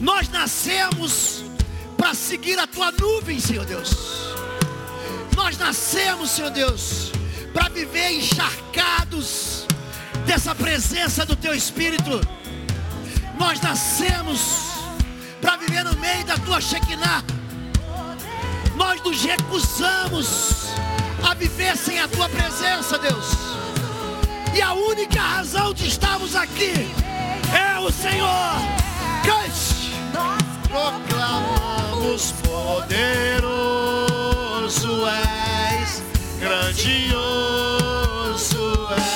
Nós nascemos para seguir a tua nuvem, Senhor Deus. Nós nascemos, Senhor Deus, para viver encharcados dessa presença do teu Espírito. Nós nascemos para viver no meio da tua Shekinah. Nós nos recusamos a viver sem a tua presença, Deus. E a única razão de estarmos aqui é o Senhor. Cante. Proclamamos poderoso és, grandioso és.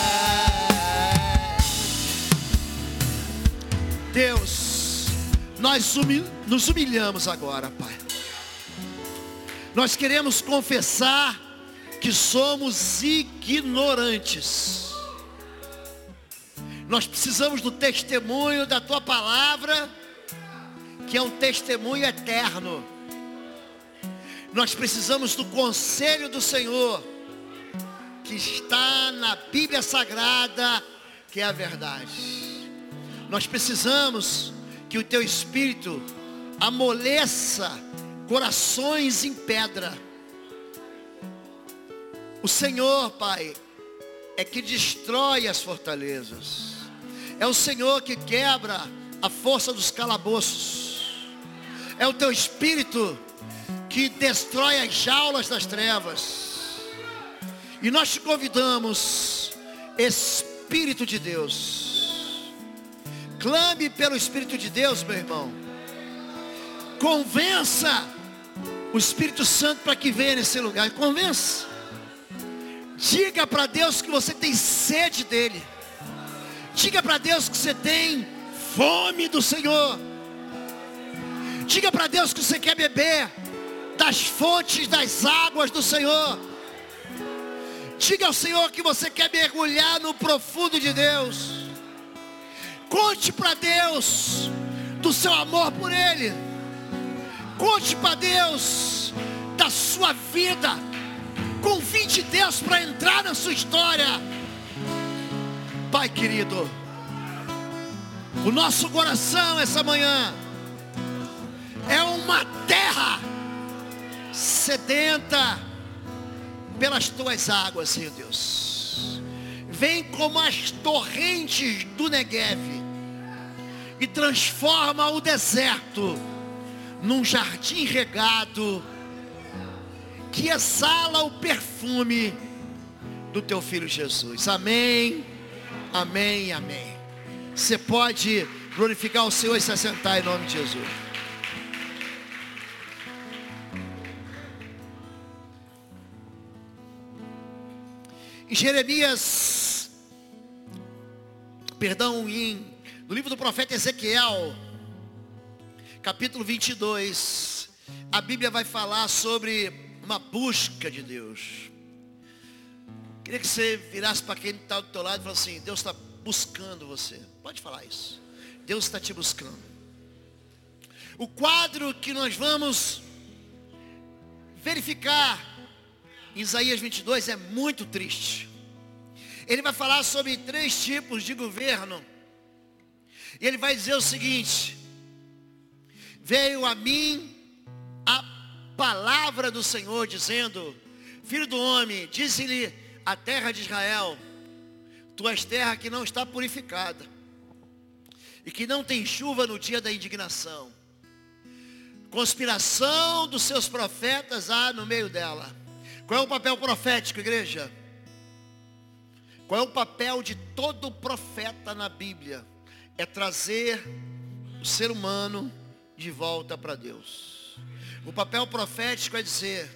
Deus, nós nos humilhamos agora, Pai. Nós queremos confessar que somos ignorantes. Nós precisamos do testemunho da tua palavra, que é um testemunho eterno. Nós precisamos do conselho do Senhor, que está na Bíblia Sagrada, que é a verdade. Nós precisamos que o teu Espírito amoleça corações em pedra. O Senhor, Pai, é que destrói as fortalezas. É o Senhor que quebra a força dos calabouços. É o teu Espírito que destrói as jaulas das trevas. E nós te convidamos, Espírito de Deus. Clame pelo Espírito de Deus, meu irmão. Convença o Espírito Santo para que venha nesse lugar. Convença. Diga para Deus que você tem sede dele. Diga para Deus que você tem fome do Senhor. Diga para Deus que você quer beber das fontes das águas do Senhor. Diga ao Senhor que você quer mergulhar no profundo de Deus. Conte para Deus do seu amor por Ele. Conte para Deus da sua vida. Convide Deus para entrar na sua história. Pai querido, o nosso coração essa manhã é uma terra sedenta pelas tuas águas, Senhor Deus. Vem como as torrentes do Negev e transforma o deserto num jardim regado que exala o perfume do teu filho Jesus. Amém. Amém, amém. Você pode glorificar o Senhor e se assentar em nome de Jesus. Em Jeremias, perdão, em, no livro do profeta Ezequiel, capítulo 22, a Bíblia vai falar sobre uma busca de Deus. Queria que você virasse para quem está do teu lado e falasse assim, Deus está buscando você. Pode falar isso. Deus está te buscando. O quadro que nós vamos verificar Isaías 22 é muito triste. Ele vai falar sobre três tipos de governo. E ele vai dizer o seguinte: Veio a mim a palavra do Senhor dizendo: Filho do homem, disse-lhe a terra de Israel: Tu és terra que não está purificada e que não tem chuva no dia da indignação. Conspiração dos seus profetas há no meio dela. Qual é o papel profético, igreja? Qual é o papel de todo profeta na Bíblia? É trazer o ser humano de volta para Deus. O papel profético é dizer: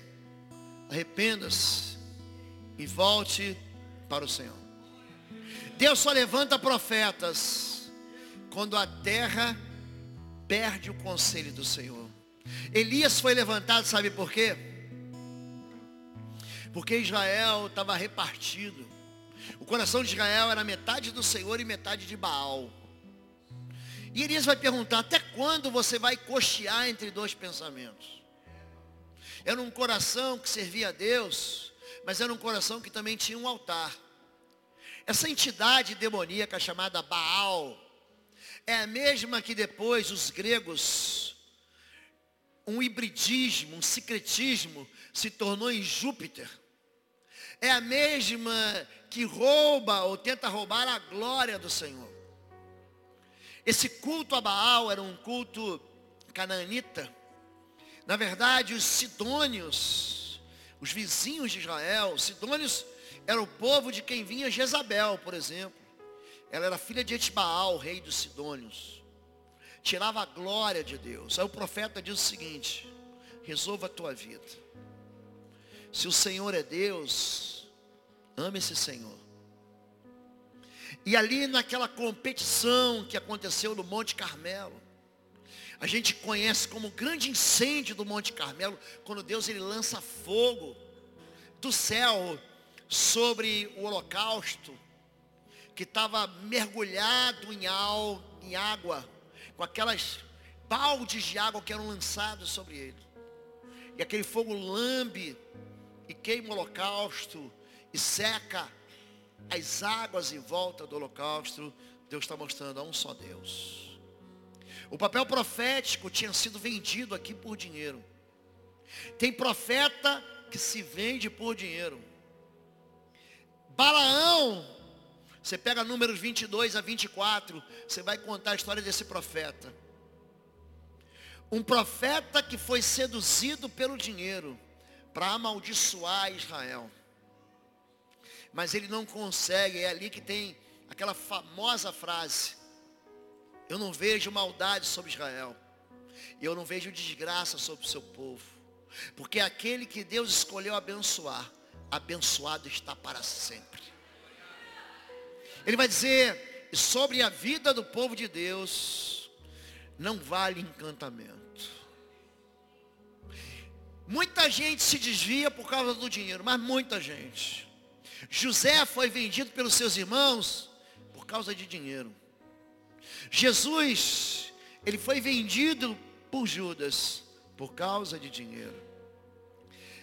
arrependa-se e volte para o Senhor. Deus só levanta profetas quando a terra perde o conselho do Senhor. Elias foi levantado, sabe por quê? Porque Israel estava repartido. O coração de Israel era metade do Senhor e metade de Baal. E Elias vai perguntar, até quando você vai cochear entre dois pensamentos? Era um coração que servia a Deus, mas era um coração que também tinha um altar. Essa entidade demoníaca chamada Baal, é a mesma que depois os gregos, um hibridismo, um secretismo, se tornou em Júpiter. É a mesma que rouba ou tenta roubar a glória do Senhor. Esse culto a Baal era um culto canaanita. Na verdade, os sidônios, os vizinhos de Israel, os sidônios era o povo de quem vinha Jezabel, por exemplo. Ela era filha de Etbaal, rei dos Sidônios. Tirava a glória de Deus. Aí o profeta diz o seguinte: resolva a tua vida. Se o Senhor é Deus, ame esse Senhor. E ali naquela competição que aconteceu no Monte Carmelo, a gente conhece como o grande incêndio do Monte Carmelo, quando Deus ele lança fogo do céu sobre o holocausto, que estava mergulhado em, al, em água, com aquelas baldes de água que eram lançados sobre ele. E aquele fogo lambe e queima o holocausto e seca as águas em volta do holocausto. Deus está mostrando a um só Deus. O papel profético tinha sido vendido aqui por dinheiro. Tem profeta que se vende por dinheiro. Balaão, você pega números 22 a 24, você vai contar a história desse profeta. Um profeta que foi seduzido pelo dinheiro para amaldiçoar Israel. Mas ele não consegue, é ali que tem aquela famosa frase: Eu não vejo maldade sobre Israel, eu não vejo desgraça sobre o seu povo, porque aquele que Deus escolheu abençoar, abençoado está para sempre. Ele vai dizer, sobre a vida do povo de Deus, não vale encantamento. Muita gente se desvia por causa do dinheiro, mas muita gente. José foi vendido pelos seus irmãos por causa de dinheiro. Jesus, ele foi vendido por Judas por causa de dinheiro.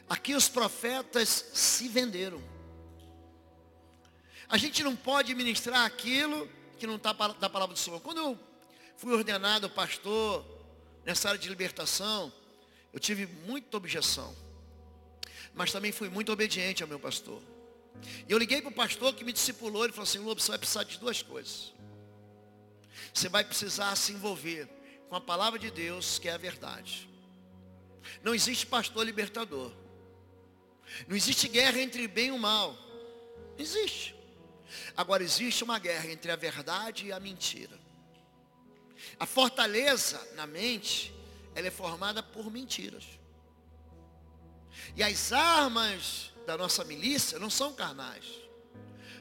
Aqui os profetas se venderam. A gente não pode ministrar aquilo que não está da palavra do Senhor. Quando eu fui ordenado pastor nessa área de libertação, eu tive muita objeção. Mas também fui muito obediente ao meu pastor. E eu liguei para o pastor que me discipulou, ele falou assim, Lobo, você vai precisar de duas coisas. Você vai precisar se envolver com a palavra de Deus, que é a verdade. Não existe pastor libertador. Não existe guerra entre bem e mal. Não existe. Agora existe uma guerra entre a verdade e a mentira. A fortaleza na mente, ela é formada por mentiras. E as armas da nossa milícia não são carnais.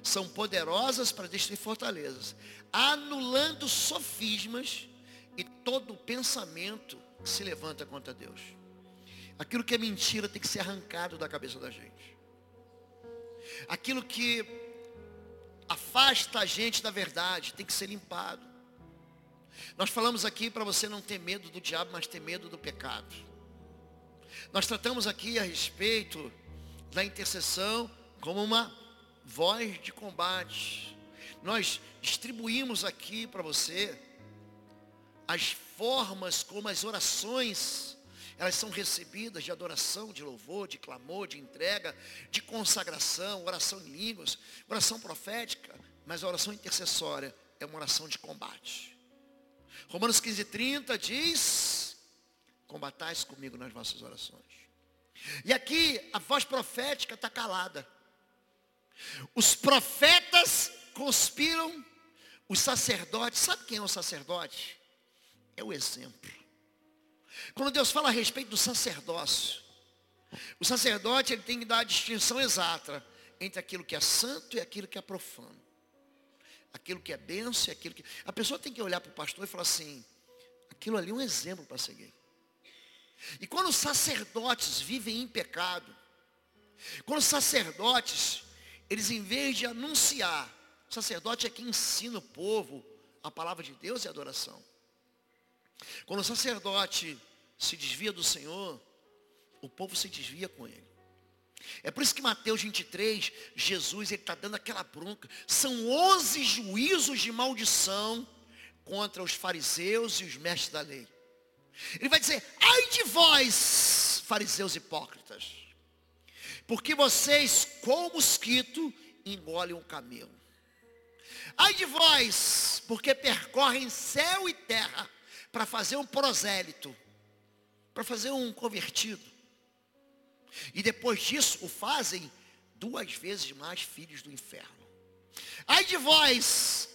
São poderosas para destruir fortalezas, anulando sofismas e todo pensamento que se levanta contra Deus. Aquilo que é mentira tem que ser arrancado da cabeça da gente. Aquilo que afasta a gente da verdade tem que ser limpado. Nós falamos aqui para você não ter medo do diabo, mas ter medo do pecado. Nós tratamos aqui a respeito da intercessão como uma voz de combate. Nós distribuímos aqui para você as formas como as orações elas são recebidas de adoração, de louvor, de clamor, de entrega, de consagração, oração em línguas, oração profética, mas a oração intercessória é uma oração de combate. Romanos 15, 30 diz, combatais comigo nas vossas orações. E aqui a voz profética está calada. Os profetas conspiram, os sacerdotes, sabe quem é o sacerdote? É o exemplo. Quando Deus fala a respeito do sacerdócio, o sacerdote ele tem que dar a distinção exata entre aquilo que é santo e aquilo que é profano. Aquilo que é benção e aquilo que. A pessoa tem que olhar para o pastor e falar assim, aquilo ali é um exemplo para seguir. E quando os sacerdotes vivem em pecado, quando os sacerdotes, eles em vez de anunciar, o sacerdote é quem ensina o povo a palavra de Deus e a adoração. Quando o sacerdote se desvia do Senhor, o povo se desvia com ele. É por isso que Mateus 23, Jesus está dando aquela bronca. São 11 juízos de maldição contra os fariseus e os mestres da lei. Ele vai dizer: ai de vós, fariseus hipócritas, porque vocês, com mosquito, engolem um camelo. Ai de vós, porque percorrem céu e terra para fazer um prosélito, para fazer um convertido. E depois disso o fazem duas vezes mais filhos do inferno. Ai de vós,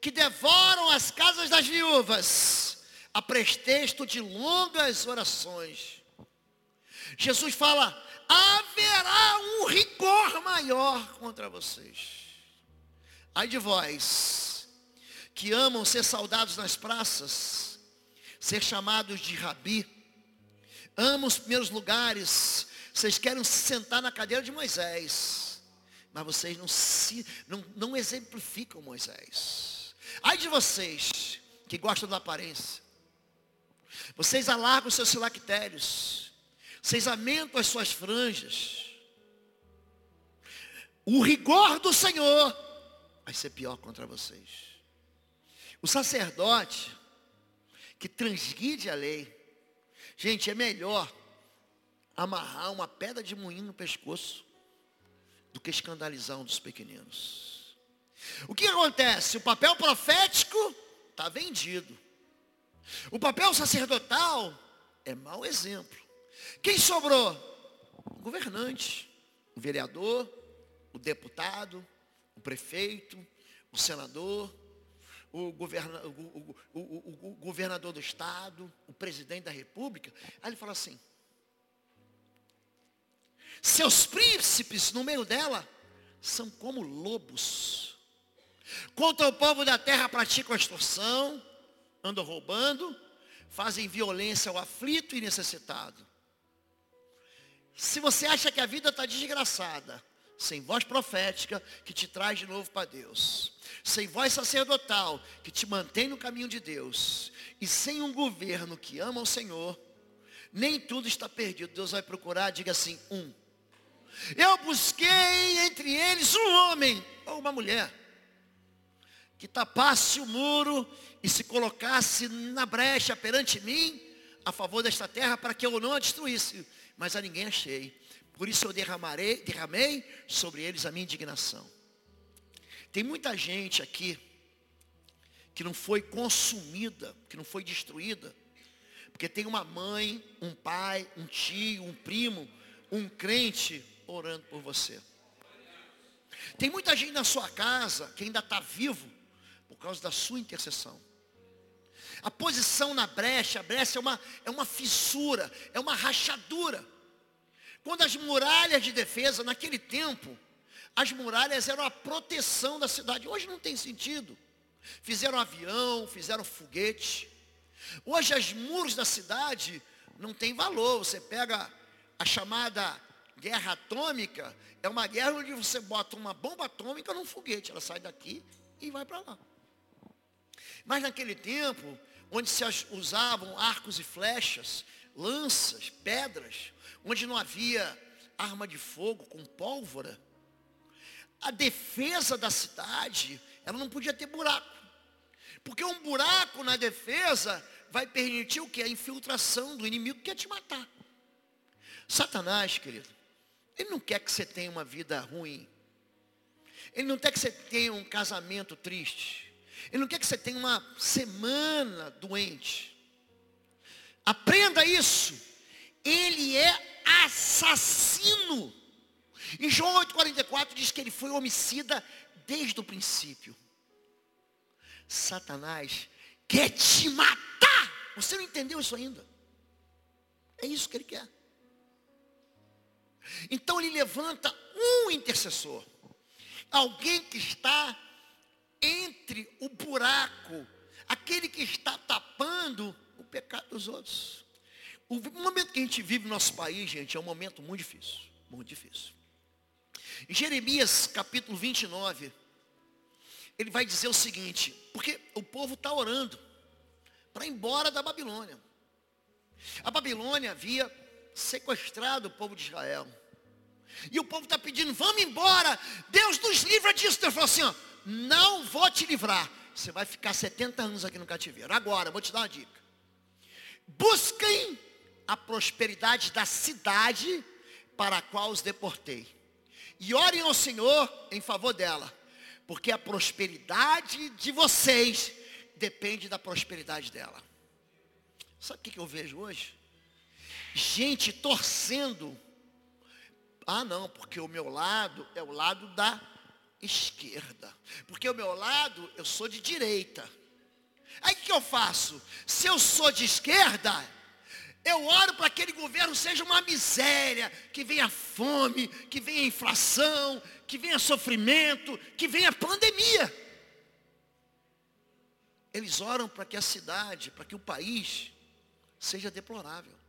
que devoram as casas das viúvas, a pretexto de longas orações. Jesus fala, haverá um rigor maior contra vocês. Ai de vós, que amam ser saudados nas praças, ser chamados de rabi, amam os primeiros lugares, vocês querem se sentar na cadeira de Moisés, mas vocês não, se, não, não exemplificam Moisés. Ai de vocês que gostam da aparência. Vocês alargam seus filactérios. Vocês aumentam as suas franjas. O rigor do Senhor vai ser pior contra vocês. O sacerdote que transgride a lei, gente, é melhor amarrar uma pedra de moinho no pescoço do que escandalizar um dos pequeninos. O que acontece? O papel profético está vendido. O papel sacerdotal é mau exemplo. Quem sobrou? O governante, o vereador, o deputado, o prefeito, o senador, o, governa, o, o, o, governador do estado, o presidente da república. Aí ele fala assim, seus príncipes no meio dela são como lobos. Contra o povo da terra praticam extorsão, andam roubando, fazem violência ao aflito e necessitado. Se você acha que a vida está desgraçada, sem voz profética que te traz de novo para Deus, sem voz sacerdotal que te mantém no caminho de Deus, e sem um governo que ama o Senhor, nem tudo está perdido. Deus vai procurar, diga assim, um eu busquei entre eles um homem ou uma mulher que tapasse o muro e se colocasse na brecha perante mim a favor desta terra para que eu não a destruísse. Mas a ninguém achei. Por isso eu derramarei, derramei sobre eles a minha indignação. Tem muita gente aqui que não foi consumida, que não foi destruída, porque tem uma mãe, um pai, um tio, um primo, um crente orando por você. Tem muita gente na sua casa que ainda está vivo por causa da sua intercessão. A posição na brecha, a brecha é uma, é uma fissura, é uma rachadura. Quando as muralhas de defesa, naquele tempo, as muralhas eram a proteção da cidade. Hoje não tem sentido. Fizeram avião, fizeram foguete. Hoje as muros da cidade não tem valor. Você pega a chamada guerra atômica é uma guerra onde você bota uma bomba atômica num foguete. Ela sai daqui e vai para lá. Mas naquele tempo, onde se usavam arcos e flechas, lanças, pedras, onde não havia arma de fogo com pólvora, a defesa da cidade, ela não podia ter buraco. Porque um buraco na defesa vai permitir o que? A infiltração do inimigo que quer te matar. Satanás, querido, ele não quer que você tenha uma vida ruim. Ele não quer que você tenha um casamento triste. Ele não quer que você tenha uma semana doente. Aprenda isso. Ele é assassino. Em João 8,44 diz que ele foi homicida desde o princípio. Satanás quer te matar. Você não entendeu isso ainda? É isso que ele quer. Então ele levanta um intercessor. Alguém que está entre o buraco, aquele que está tapando o pecado dos outros. O momento que a gente vive no nosso país, gente, é um momento muito difícil. Muito difícil. Em Jeremias capítulo 29, ele vai dizer o seguinte, porque o povo está orando para ir embora da Babilônia. A Babilônia havia sequestrado o povo de Israel. E o povo está pedindo, vamos embora. Deus nos livra disso. Deus falou assim, ó, não vou te livrar. você vai ficar 70 anos aqui no cativeiro. Agora, vou te dar uma dica. Busquem a prosperidade da cidade para a qual os deportei. E orem ao Senhor em favor dela. Porque a prosperidade de vocês depende da prosperidade dela. Sabe o que eu vejo hoje? Gente torcendo. Ah, não, porque o meu lado é o lado da esquerda. Porque o meu lado, eu sou de direita. Aí o que eu faço? Se eu sou de esquerda, eu oro para que aquele governo seja uma miséria, que venha fome, que venha inflação, que venha sofrimento, que venha pandemia. Eles oram para que a cidade, para que o país seja deplorável.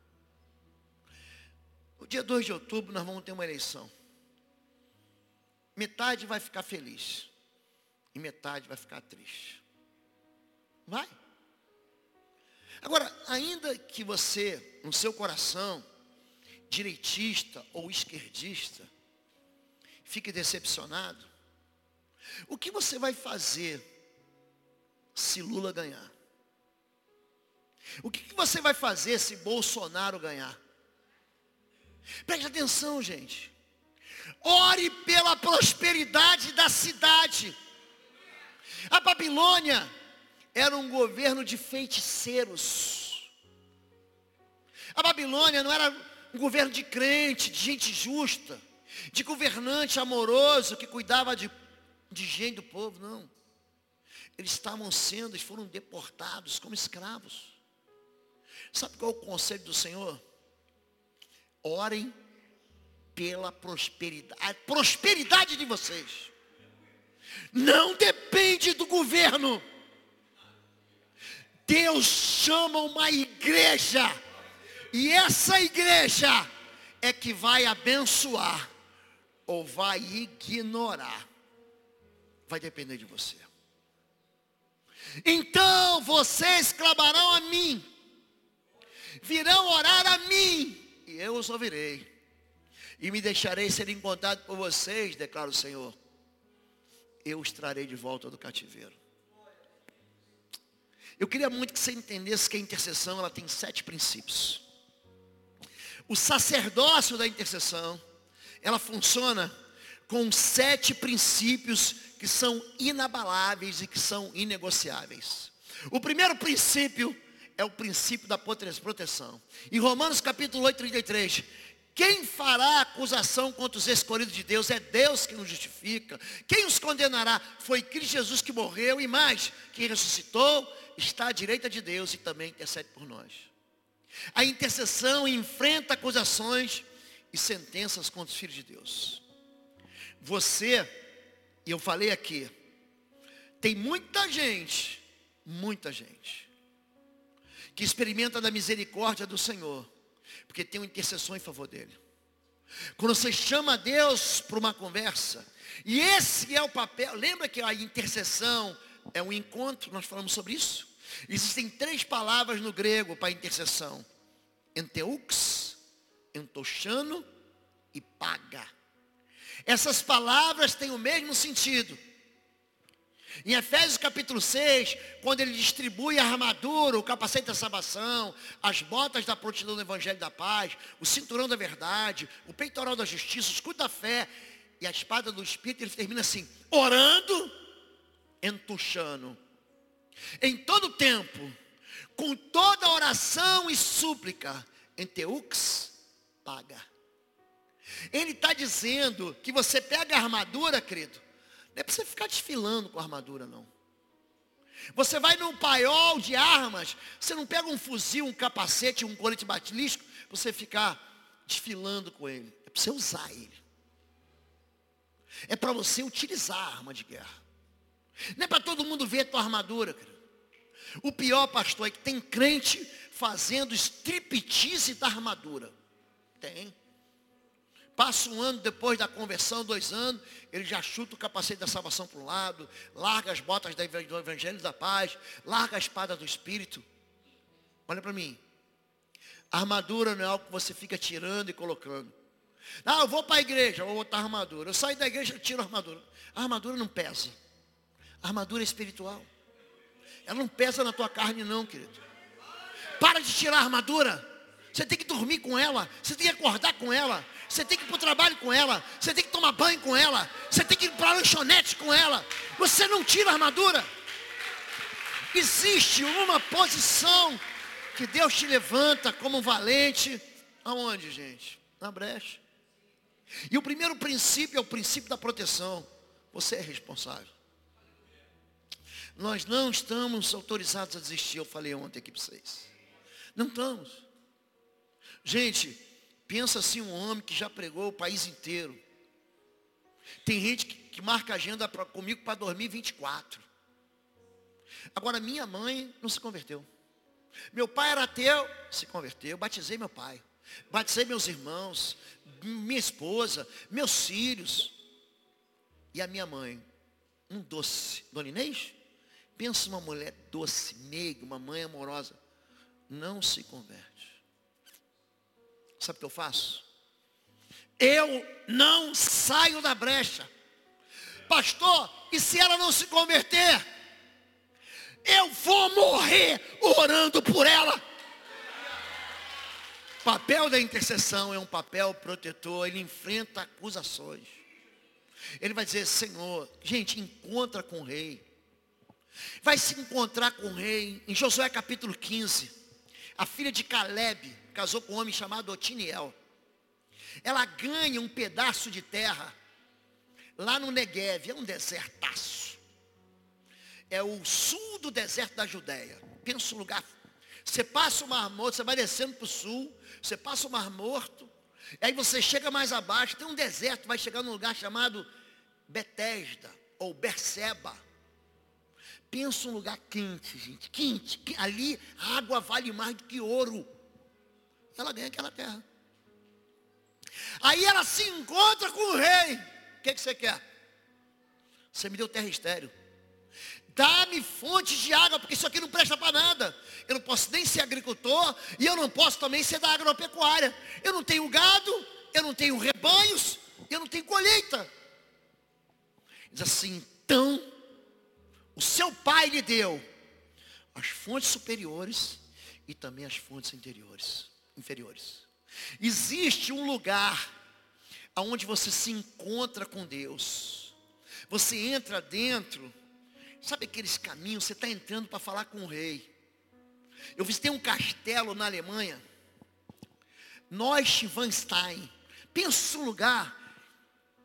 O dia 2 de outubro nós vamos ter uma eleição. Metade vai ficar feliz e metade vai ficar triste. Vai. Agora, ainda que você, no seu coração, direitista ou esquerdista, fique decepcionado, o que você vai fazer se Lula ganhar? O que, você vai fazer se Bolsonaro ganhar? Preste atenção, gente. Ore pela prosperidade da cidade. A Babilônia era um governo de feiticeiros. A Babilônia não era um governo de crente, de gente justa, de governante amoroso que cuidava de, de gente do povo, não. Eles estavam sendo, eles foram deportados como escravos. Sabe qual é o conselho do Senhor? Orem pela prosperidade. A prosperidade de vocês não depende do governo. Deus chama uma igreja. E essa igreja é que vai abençoar ou vai ignorar. Vai depender de você. Então vocês clamarão a mim, virão orar a mim, e eu os ouvirei, e me deixarei ser encontrado por vocês, declara o Senhor. Eu os trarei de volta do cativeiro. Eu queria muito que você entendesse que a intercessão ela tem sete princípios. O sacerdócio da intercessão, ela funciona com sete princípios que são inabaláveis e que são inegociáveis. O primeiro princípio é o princípio da proteção. Em Romanos capítulo 8, 33, quem fará acusação contra os escolhidos de Deus? É Deus que nos justifica. Quem os condenará? Foi Cristo Jesus que morreu e mais, que ressuscitou, está à direita de Deus e também intercede por nós. A intercessão enfrenta acusações e sentenças contra os filhos de Deus. Você e eu falei aqui, tem muita gente, muita gente, que experimenta da misericórdia do Senhor, porque tem uma intercessão em favor dele. Quando você chama Deus para uma conversa, e esse é o papel, lembra que a intercessão é um encontro, nós falamos sobre isso? Existem três palavras no grego para intercessão: enteux, entochano e paga. Essas palavras têm o mesmo sentido. Em Efésios capítulo 6, quando ele distribui a armadura, o capacete da salvação, as botas da prontidão do Evangelho da Paz, o cinturão da verdade, o peitoral da justiça, o escudo da fé e a espada do Espírito, ele termina assim, orando, entuchando. Em todo tempo, com toda oração e súplica, em Teux, paga. Ele está dizendo que você pega a armadura, querido. Não é para você ficar desfilando com a armadura, não. Você vai num paiol de armas, você não pega um fuzil, um capacete, um colete batilístico, você ficar desfilando com ele. É para você usar ele. É para você utilizar a arma de guerra. Não é para todo mundo ver a tua armadura, querido. O pior, pastor, é que tem crente fazendo striptease da armadura. Tem. Passa um ano depois da conversão, dois anos, ele já chuta o capacete da salvação para um lado, larga as botas do Evangelho da Paz, larga a espada do Espírito. Olha para mim. A armadura não é algo que você fica tirando e colocando. Ah, eu vou para a igreja, vou botar a armadura. Eu saio da igreja e tiro a armadura. A armadura não pesa. A armadura é espiritual. Ela não pesa na tua carne não, querido. Para de tirar a armadura. Você tem que dormir com ela. Você tem que acordar com ela. Você tem que ir para o trabalho com ela. Você tem que tomar banho com ela. Você tem que ir para a lanchonete com ela. Você não tira a armadura. Existe uma posição que Deus te levanta como valente. Aonde, gente? Na brecha. E o primeiro princípio é o princípio da proteção. Você é responsável. Nós não estamos autorizados a desistir, eu falei ontem aqui para vocês. Não estamos. Gente, pensa assim um homem que já pregou o país inteiro. Tem gente que, que marca agenda pra, comigo para 2024. Agora, minha mãe não se converteu. Meu pai era ateu, se converteu. Eu batizei meu pai. Batizei meus irmãos, minha esposa, meus filhos. E a minha mãe, um doce. Dona Inês? Pensa uma mulher doce, meiga, uma mãe amorosa. Não se converte. Sabe o que eu faço? Eu não saio da brecha. Pastor, e se ela não se converter? Eu vou morrer orando por ela. O papel da intercessão é um papel protetor, ele enfrenta acusações. Ele vai dizer, Senhor, gente, encontra com o rei. Vai se encontrar com o rei. Em Josué capítulo 15, a filha de Caleb casou com um homem chamado Otiniel. Ela ganha um pedaço de terra lá no Negev, é um desertaço. É o sul do deserto da Judéia. Pensa um lugar. Você passa o Mar Morto, você vai descendo para o sul, você passa o Mar Morto, aí você chega mais abaixo, tem um deserto, vai chegar num lugar chamado Betesda ou Berseba. Pensa um lugar quente, gente, quente. Ali a água vale mais do que ouro. Ela ganha aquela terra. Aí ela se encontra com o rei. O que, que você quer? Você me deu terra estéreo. Dá-me fontes de água, porque isso aqui não presta para nada. Eu não posso nem ser agricultor e eu não posso também ser da agropecuária. Eu não tenho gado, eu não tenho rebanhos, eu não tenho colheita. Diz assim, então, o seu pai lhe deu as fontes superiores e também as fontes interiores, inferiores. Existe um lugar onde você se encontra com Deus. Você entra dentro, sabe aqueles caminhos, você está entrando para falar com o rei. Eu visitei um castelo na Alemanha, Neuschwanstein. Pensa um lugar,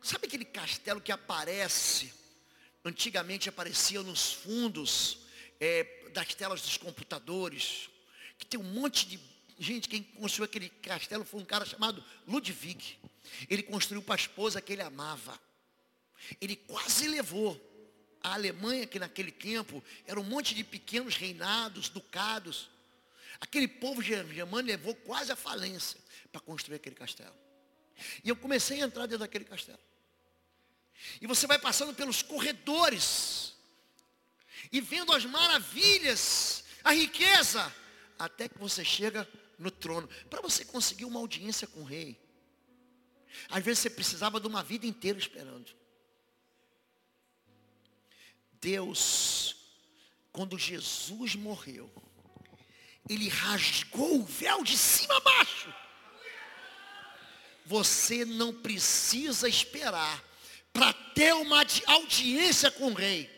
sabe aquele castelo que aparece, antigamente aparecia nos fundos é, das telas dos computadores, que tem um monte de Gente, quem construiu aquele castelo foi um cara chamado Ludwig. Ele construiu para a esposa que ele amava. Ele quase levou a Alemanha, que naquele tempo era um monte de pequenos reinados, ducados. Aquele povo germânico levou quase à falência para construir aquele castelo. E eu comecei a entrar dentro daquele castelo. E você vai passando pelos corredores e vendo as maravilhas, a riqueza, até que você chega no trono. Para você conseguir uma audiência com o rei, às vezes você precisava de uma vida inteira esperando. Deus, quando Jesus morreu, ele rasgou o véu de cima a baixo. Você não precisa esperar para ter uma audiência com o rei.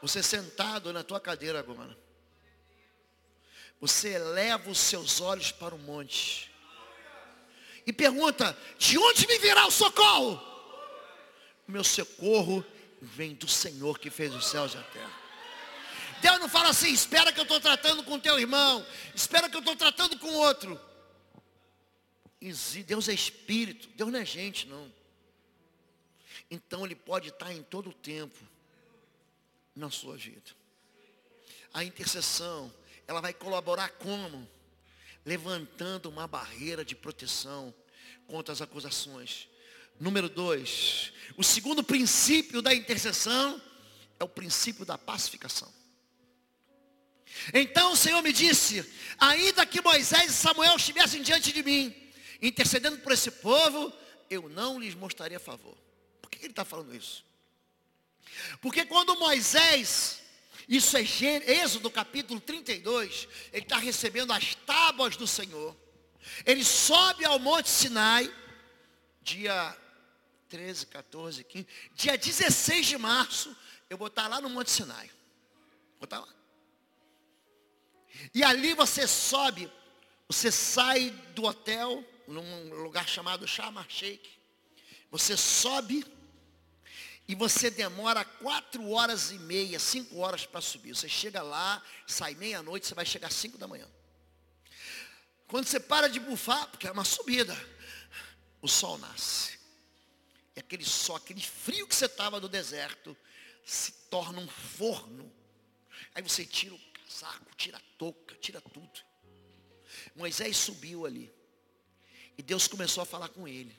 Você sentado na tua cadeira agora você eleva os seus olhos para o monte. E pergunta: de onde me virá o socorro? O meu socorro vem do Senhor que fez os céus e a terra. Deus não fala assim, espera que eu estou tratando com teu irmão, espera que eu estou tratando com outro. Deus é espírito, Deus não é gente, não. Então ele pode estar em todo o tempo na sua vida. A intercessão ela vai colaborar como? Levantando uma barreira de proteção contra as acusações. Número dois, o segundo princípio da intercessão é o princípio da pacificação. Então o Senhor me disse, ainda que Moisés e Samuel estivessem diante de mim, intercedendo por esse povo, eu não lhes mostraria favor. Por que ele está falando isso? Porque quando Moisés Isso é Êxodo capítulo 32. Ele está recebendo as tábuas do Senhor. Ele sobe ao Monte Sinai, dia 13, 14, 15, dia 16 de março, eu vou estar lá no Monte Sinai. Vou estar lá. E ali você sobe, você sai do hotel, num lugar chamado Sharm Sheikh. Você sobe e você demora quatro horas e meia, cinco horas para subir. Você chega lá, sai meia-noite, você vai chegar às cinco da manhã. Quando você para de bufar, porque é uma subida, o sol nasce. E aquele sol, aquele frio que você estava do deserto, se torna um forno. Aí você tira o casaco, tira a touca, tira tudo. Moisés subiu ali. E Deus começou a falar com ele.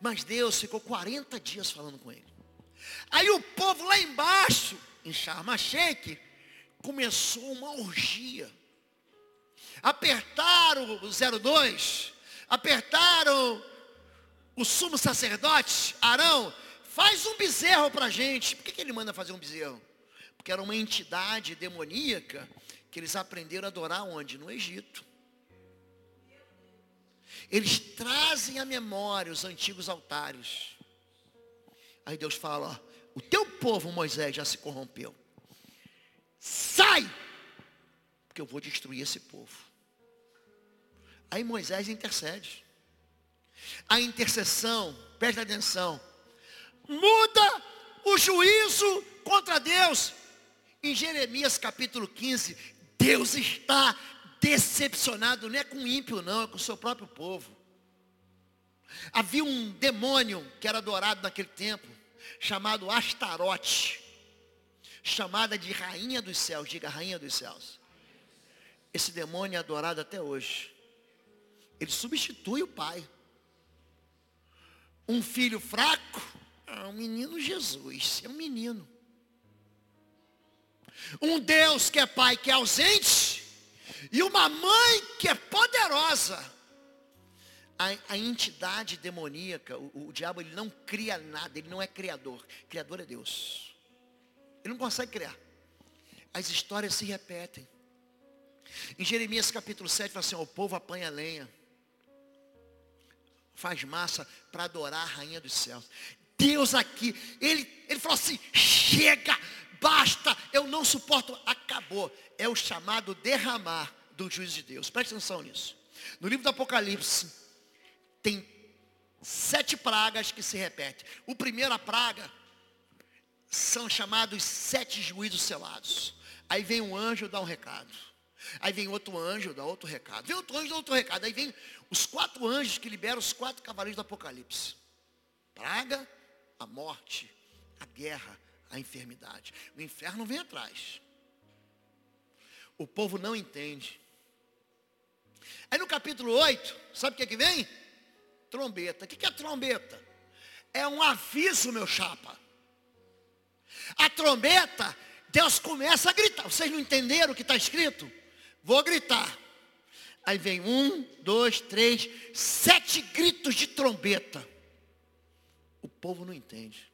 Mas Deus ficou 40 dias falando com ele. Aí o povo lá embaixo, em Sharm Sheikh, começou uma orgia. Apertaram o 02, apertaram o sumo sacerdote, Arão, faz um bezerro para a gente. Por que, que ele manda fazer um bezerro? Porque era uma entidade demoníaca que eles aprenderam a adorar onde? No Egito. Eles trazem à memória os antigos altares. Aí Deus fala, ó, o teu povo, Moisés, já se corrompeu. Sai! Porque eu vou destruir esse povo. Aí Moisés intercede. A intercessão, preste atenção, muda o juízo contra Deus. Em Jeremias capítulo 15, Deus está decepcionado, não é com o ímpio não, é com o seu próprio povo. Havia um demônio que era adorado naquele tempo, chamado Astarote, chamada de rainha dos céus, diga rainha dos céus. Esse demônio é adorado até hoje. Ele substitui o pai. Um filho fraco, é um menino Jesus, é um menino. Um Deus que é pai que é ausente, e uma mãe que é poderosa a, a entidade demoníaca, o, o diabo, ele não cria nada, ele não é criador. Criador é Deus. Ele não consegue criar. As histórias se repetem. Em Jeremias capítulo 7, fala assim, o povo apanha lenha. Faz massa para adorar a rainha dos céus. Deus aqui, ele, ele falou assim, chega, basta, eu não suporto, acabou. É o chamado derramar do juízo de Deus. Preste atenção nisso. No livro do Apocalipse, tem sete pragas que se repetem. O primeiro, a praga, são chamados sete juízos selados. Aí vem um anjo dar um recado. Aí vem outro anjo dar outro recado. Vem outro anjo dar outro recado. Aí vem os quatro anjos que liberam os quatro cavaleiros do Apocalipse. Praga, a morte, a guerra, a enfermidade. O inferno vem atrás. O povo não entende. Aí no capítulo 8, sabe o que, é que vem? Trombeta. O que é trombeta? É um aviso, meu chapa. A trombeta, Deus começa a gritar. Vocês não entenderam o que está escrito? Vou gritar. Aí vem um, dois, três, sete gritos de trombeta. O povo não entende.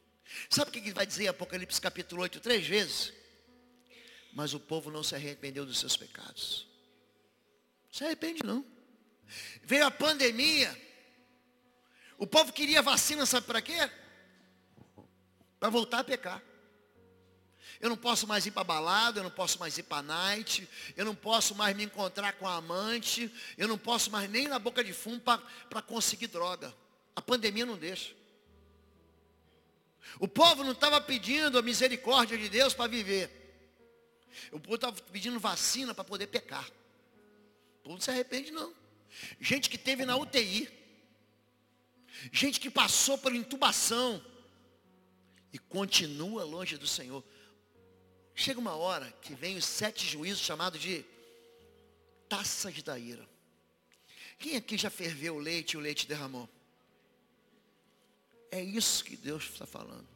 Sabe o que vai dizer Apocalipse capítulo 8 três vezes? Mas o povo não se arrependeu dos seus pecados. Não se arrepende não. Veio a pandemia. O povo queria vacina, sabe para quê? Para voltar a pecar. Eu não posso mais ir para balada, eu não posso mais ir para night, eu não posso mais me encontrar com a amante, eu não posso mais nem na boca de fumo para conseguir droga. A pandemia não deixa. O povo não estava pedindo a misericórdia de Deus para viver. O povo estava pedindo vacina para poder pecar. O povo não se arrepende não. Gente que teve na UTI, gente que passou por intubação e continua longe do Senhor. Chega uma hora que vem os sete juízos chamados de taças da ira. Quem aqui já ferveu o leite e o leite derramou? É isso que Deus está falando.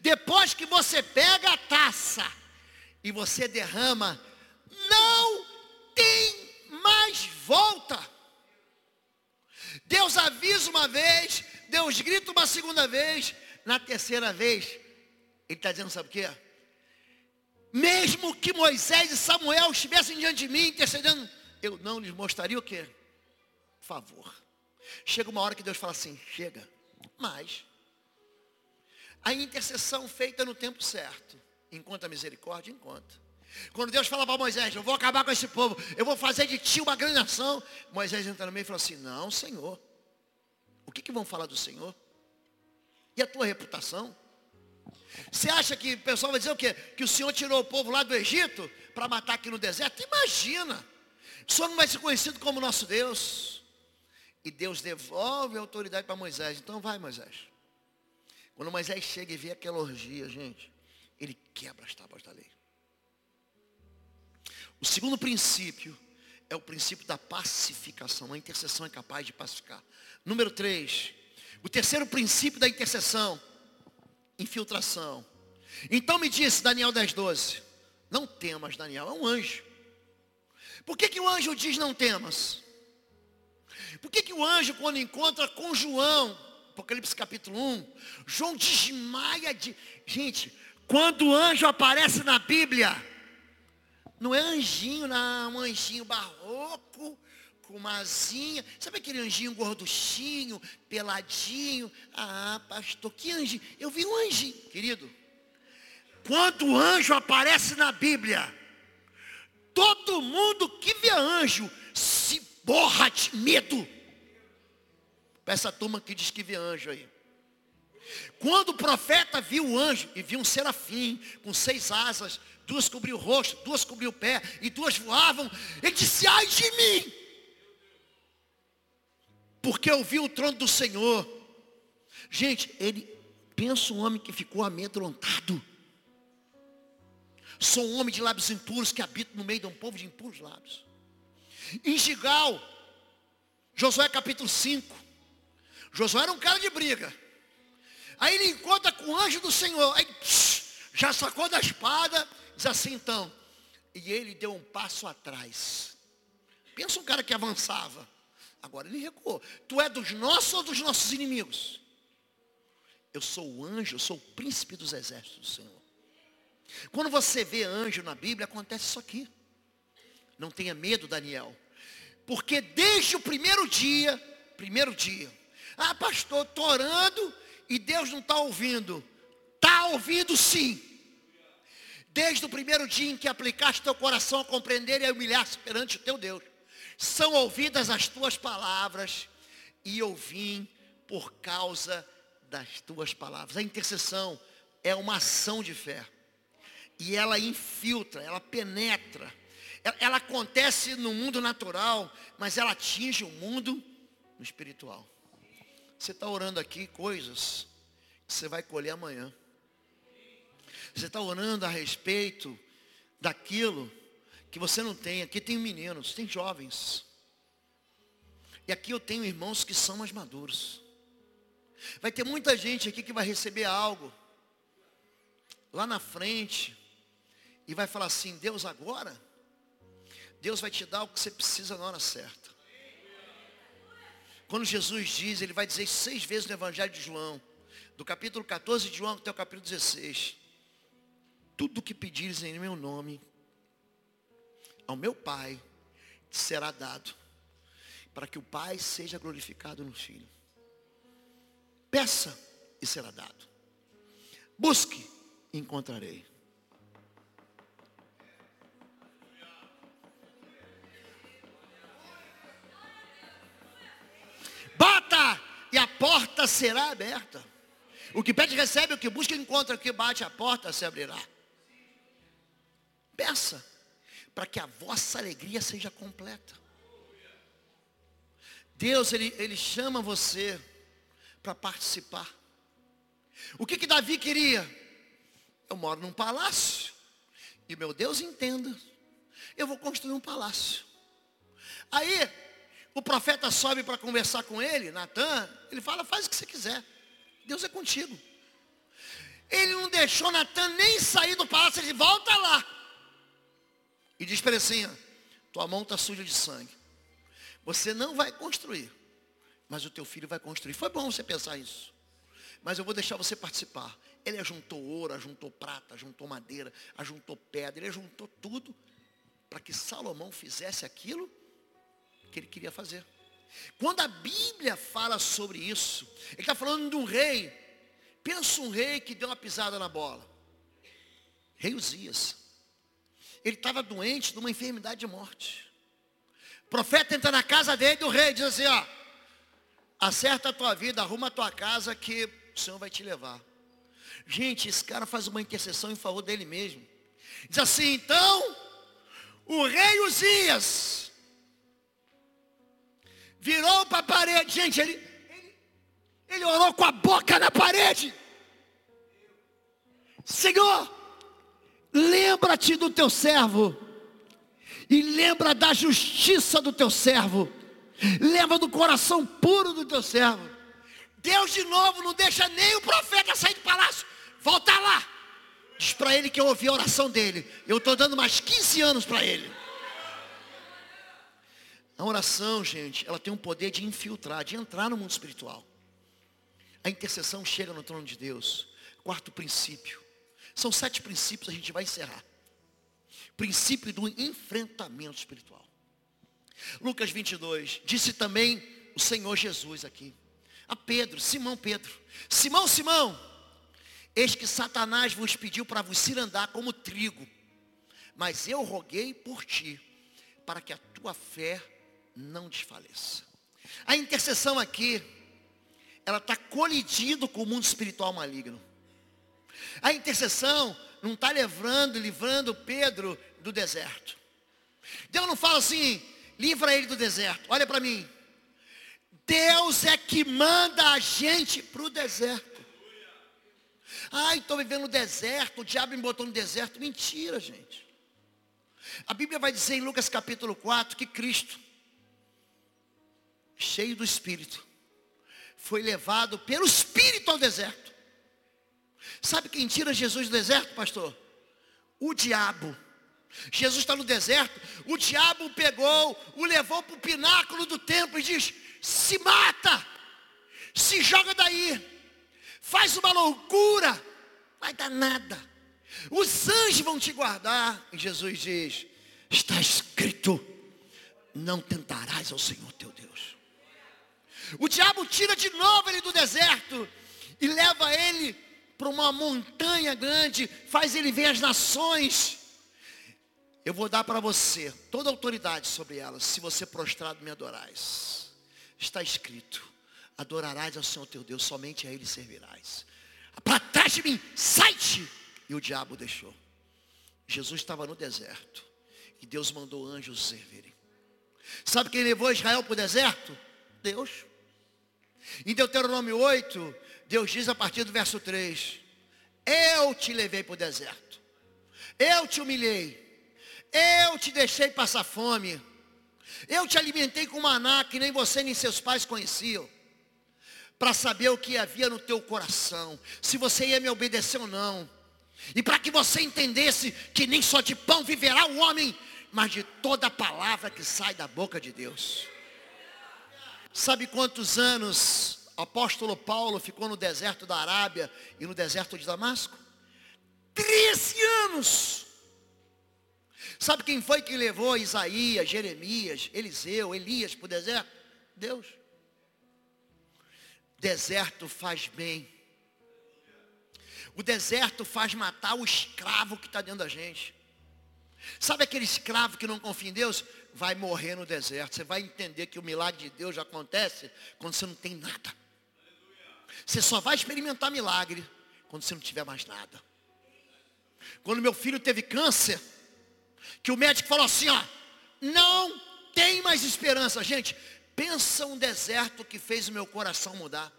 Depois que você pega a taça e você derrama, não tem mais volta. Deus avisa uma vez, Deus grita uma segunda vez, na terceira vez, Ele está dizendo, sabe o quê? mesmo que Moisés e Samuel estivessem diante de mim intercedendo, eu não lhes mostraria o quê? Favor. Chega uma hora que Deus fala assim, chega. Mas a intercessão feita no tempo certo, encontra misericórdia, encontra. Quando Deus fala para Moisés, eu vou acabar com esse povo, eu vou fazer de ti uma grande nação. Moisés entra no meio e fala assim, não, Senhor. O que, que vão falar do Senhor? E a tua reputação? Você acha que o pessoal vai dizer o quê? Que o Senhor tirou o povo lá do Egito para matar aqui no deserto? Imagina. O Senhor não vai ser conhecido como nosso Deus. E Deus devolve a autoridade para Moisés. Então vai, Moisés. Quando Moisés chega e vê aquela orgia, gente, ele quebra as tábuas da lei. O segundo princípio é o princípio da pacificação. A intercessão é capaz de pacificar. Número 3. O terceiro princípio da intercessão infiltração. Então me disse, Daniel 10, 12, não temas, Daniel, é um anjo. Por que, que o anjo diz não temas? Por que, que o anjo, quando encontra com João, Apocalipse capítulo 1, João desmaia de. Gente, quando o anjo aparece na Bíblia, não é anjinho, não, um anjinho barroco, com uma asinha. Sabe aquele anjinho gorduchinho, peladinho? Ah, pastor, que anjinho? Eu vi um anjinho, querido. Quando o anjo aparece na Bíblia, todo mundo que vê anjo se borra de medo. Para essa turma que diz que vê anjo aí. Quando o profeta viu o anjo e viu um serafim com seis asas, duas cobriu o rosto, duas cobriu o pé e duas voavam, ele disse, ai de mim, porque eu vi o trono do Senhor. Gente, ele pensa um homem que ficou amedrontado. Sou um homem de lábios impuros que habita no meio de um povo de impuros lábios. Em Gigal, Josué capítulo 5. Josué era um cara de briga. Aí ele encontra com o anjo do Senhor. Aí já sacou da espada. Diz assim então. E ele deu um passo atrás. Pensa um cara que avançava. Agora ele recuou. Tu é dos nossos ou dos nossos inimigos? Eu sou o anjo, eu sou o príncipe dos exércitos do Senhor. Quando você vê anjo na Bíblia, acontece isso aqui. Não tenha medo, Daniel. Porque desde o primeiro dia, primeiro dia, ah, pastor, estou orando e Deus não está ouvindo. Está ouvindo sim. Desde o primeiro dia em que aplicaste teu coração a compreender e a humilhar-se perante o teu Deus são ouvidas as tuas palavras, e eu vim por causa das tuas palavras. A intercessão é uma ação de fé. E ela infiltra, ela penetra. Ela, ela acontece no mundo natural, mas ela atinge o mundo espiritual. Você está orando aqui coisas que você vai colher amanhã. Você está orando a respeito daquilo que você não tem. Aqui tem meninos, tem jovens. E aqui eu tenho irmãos que são mais maduros. Vai ter muita gente aqui que vai receber algo lá na frente e vai falar assim: Deus agora, Deus vai te dar o que você precisa na hora certa. Quando Jesus diz, ele vai dizer seis vezes no Evangelho de João, do capítulo 14 de João até o capítulo 16: Tudo que pedires em meu nome, ao meu Pai será dado, para que o Pai seja glorificado no Filho. Peça e será dado. Busque e encontrarei. Bata e a porta será aberta. O que pede recebe, o que busca encontra, o que bate a porta se abrirá. Peça para que a vossa alegria seja completa. Deus, Ele, ele chama você para participar. O que que Davi queria? Eu moro num palácio. E meu Deus entenda. Eu vou construir um palácio. Aí, o profeta sobe para conversar com ele, Natan. Ele fala, faz o que você quiser. Deus é contigo. Ele não deixou Natan nem sair do palácio, ele volta lá. E diz para ele assim, tua mão está suja de sangue. Você não vai construir, mas o teu filho vai construir. Foi bom você pensar isso. Mas eu vou deixar você participar. Ele ajuntou ouro, ajuntou prata, ajuntou madeira, ajuntou pedra, ele ajuntou tudo para que Salomão fizesse aquilo que ele queria fazer. Quando a Bíblia fala sobre isso, ele está falando de um rei. Pensa um rei que deu uma pisada na bola. Rei Uzias. Ele estava doente de uma enfermidade de morte. O profeta entra na casa dele do rei, diz assim, ó, acerta a tua vida, arruma a tua casa que o Senhor vai te levar. Gente, esse cara faz uma intercessão em favor dele mesmo. Diz assim, então, o rei Uzias virou para a parede. Gente, ele, ele, ele orou com a boca na parede. Senhor, lembra-te do teu servo. E lembra da justiça do teu servo. Lembra do coração puro do teu servo. Deus de novo não deixa nem o profeta sair do palácio. Volta lá. Diz para ele que eu ouvi a oração dele. Eu estou dando mais 15 anos para ele. A oração, gente, ela tem um poder de infiltrar, de entrar no mundo espiritual. A intercessão chega no trono de Deus. Quarto princípio. São sete princípios, a gente vai encerrar. Princípio do enfrentamento espiritual. Lucas 22, disse também o Senhor Jesus aqui. A Pedro, Simão Pedro. Simão, Simão, eis que Satanás vos pediu para vos cirandar como trigo. Mas eu roguei por ti, para que a tua fé não desfaleça. A intercessão aqui, ela está colidindo com o mundo espiritual maligno. A intercessão não está livrando, livrando Pedro do deserto. Deus não fala assim, livra ele do deserto. Olha para mim. Deus é que manda a gente para o deserto. Ai, estou vivendo no deserto, o diabo me botou no deserto. Mentira, gente. A Bíblia vai dizer em Lucas capítulo 4 que Cristo, cheio do Espírito, foi levado pelo Espírito ao deserto. Sabe quem tira Jesus do deserto, pastor? O diabo. Jesus está no deserto, o diabo pegou, o levou para o pináculo do templo e diz: se mata, se joga daí, faz uma loucura, vai dar nada. Os anjos vão te guardar. E Jesus diz: está escrito, não tentarás ao Senhor teu Deus. O diabo tira de novo ele do deserto e leva ele para uma montanha grande, faz ele ver as nações. Eu vou dar para você toda a autoridade sobre elas, se você prostrado me adorais. Está escrito: adorarás ao Senhor teu Deus, somente a Ele servirás. Para trás de mim, sai-te! E o diabo deixou. Jesus estava no deserto. E Deus mandou anjos servirem. Sabe quem levou Israel para o deserto? Deus. Em Deuteronômio 8, Deus diz a partir do verso 3: Eu te levei para o deserto, eu te humilhei, eu te deixei passar fome, eu te alimentei com maná que nem você nem seus pais conheciam, para saber o que havia no teu coração, se você ia me obedecer ou não, e para que você entendesse que nem só de pão viverá o homem, mas de toda palavra que sai da boca de Deus. Sabe quantos anos apóstolo Paulo ficou no deserto da Arábia e no deserto de Damasco? Treze anos. Sabe quem foi que levou Isaías, Jeremias, Eliseu, Elias para o deserto? Deus. Deserto faz bem. O deserto faz matar o escravo que está dentro da gente. Sabe aquele escravo que não confia em Deus? Vai morrer no deserto. Você vai entender que o milagre de Deus já acontece quando você não tem nada. Você só vai experimentar milagre quando você não tiver mais nada. Quando meu filho teve câncer, que o médico falou assim, ó, não tem mais esperança. Gente, pensa um deserto que fez o meu coração mudar.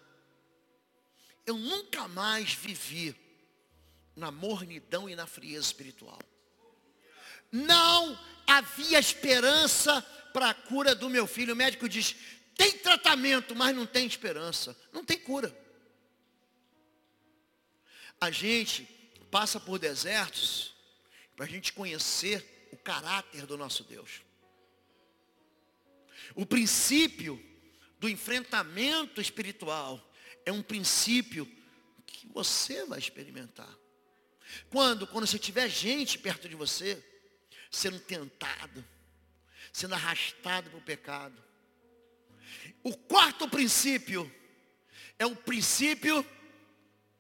Eu nunca mais vivi na mornidão e na frieza espiritual não havia esperança para a cura do meu filho. O médico diz: tem tratamento, mas não tem esperança, não tem cura. A gente passa por desertos para a gente conhecer o caráter do nosso Deus. O princípio do enfrentamento espiritual é um princípio que você vai experimentar. Quando? Quando você tiver gente perto de você, sendo tentado, sendo arrastado para o pecado. O quarto princípio é o princípio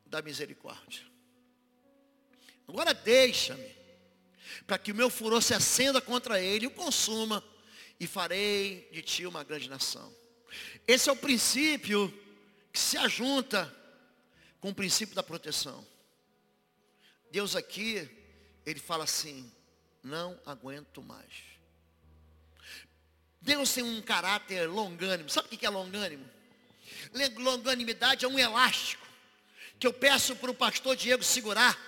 da misericórdia. Agora deixa-me, para que o meu furor se acenda contra ele e o consuma, e farei de ti uma grande nação. Esse é o princípio que se ajunta com o princípio da proteção. Deus aqui, ele fala assim, não aguento mais. Deus tem um caráter longânimo. Sabe o que é longânimo? Longanimidade é um elástico que eu peço para o pastor Diego segurar.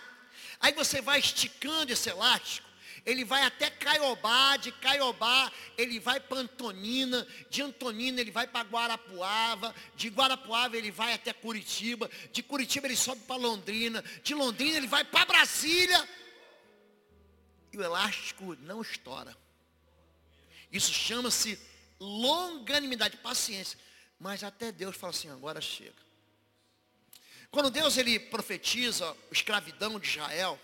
Aí você vai esticando esse elástico. Ele vai até Caiobá, de Caiobá ele vai para Antonina, de Antonina ele vai para Guarapuava, de Guarapuava ele vai até Curitiba, de Curitiba ele sobe para Londrina, de Londrina ele vai para Brasília. E o elástico não estoura. Isso chama-se longanimidade, paciência. Mas até Deus fala assim, agora chega. Quando Deus ele profetiza a escravidão de Israel,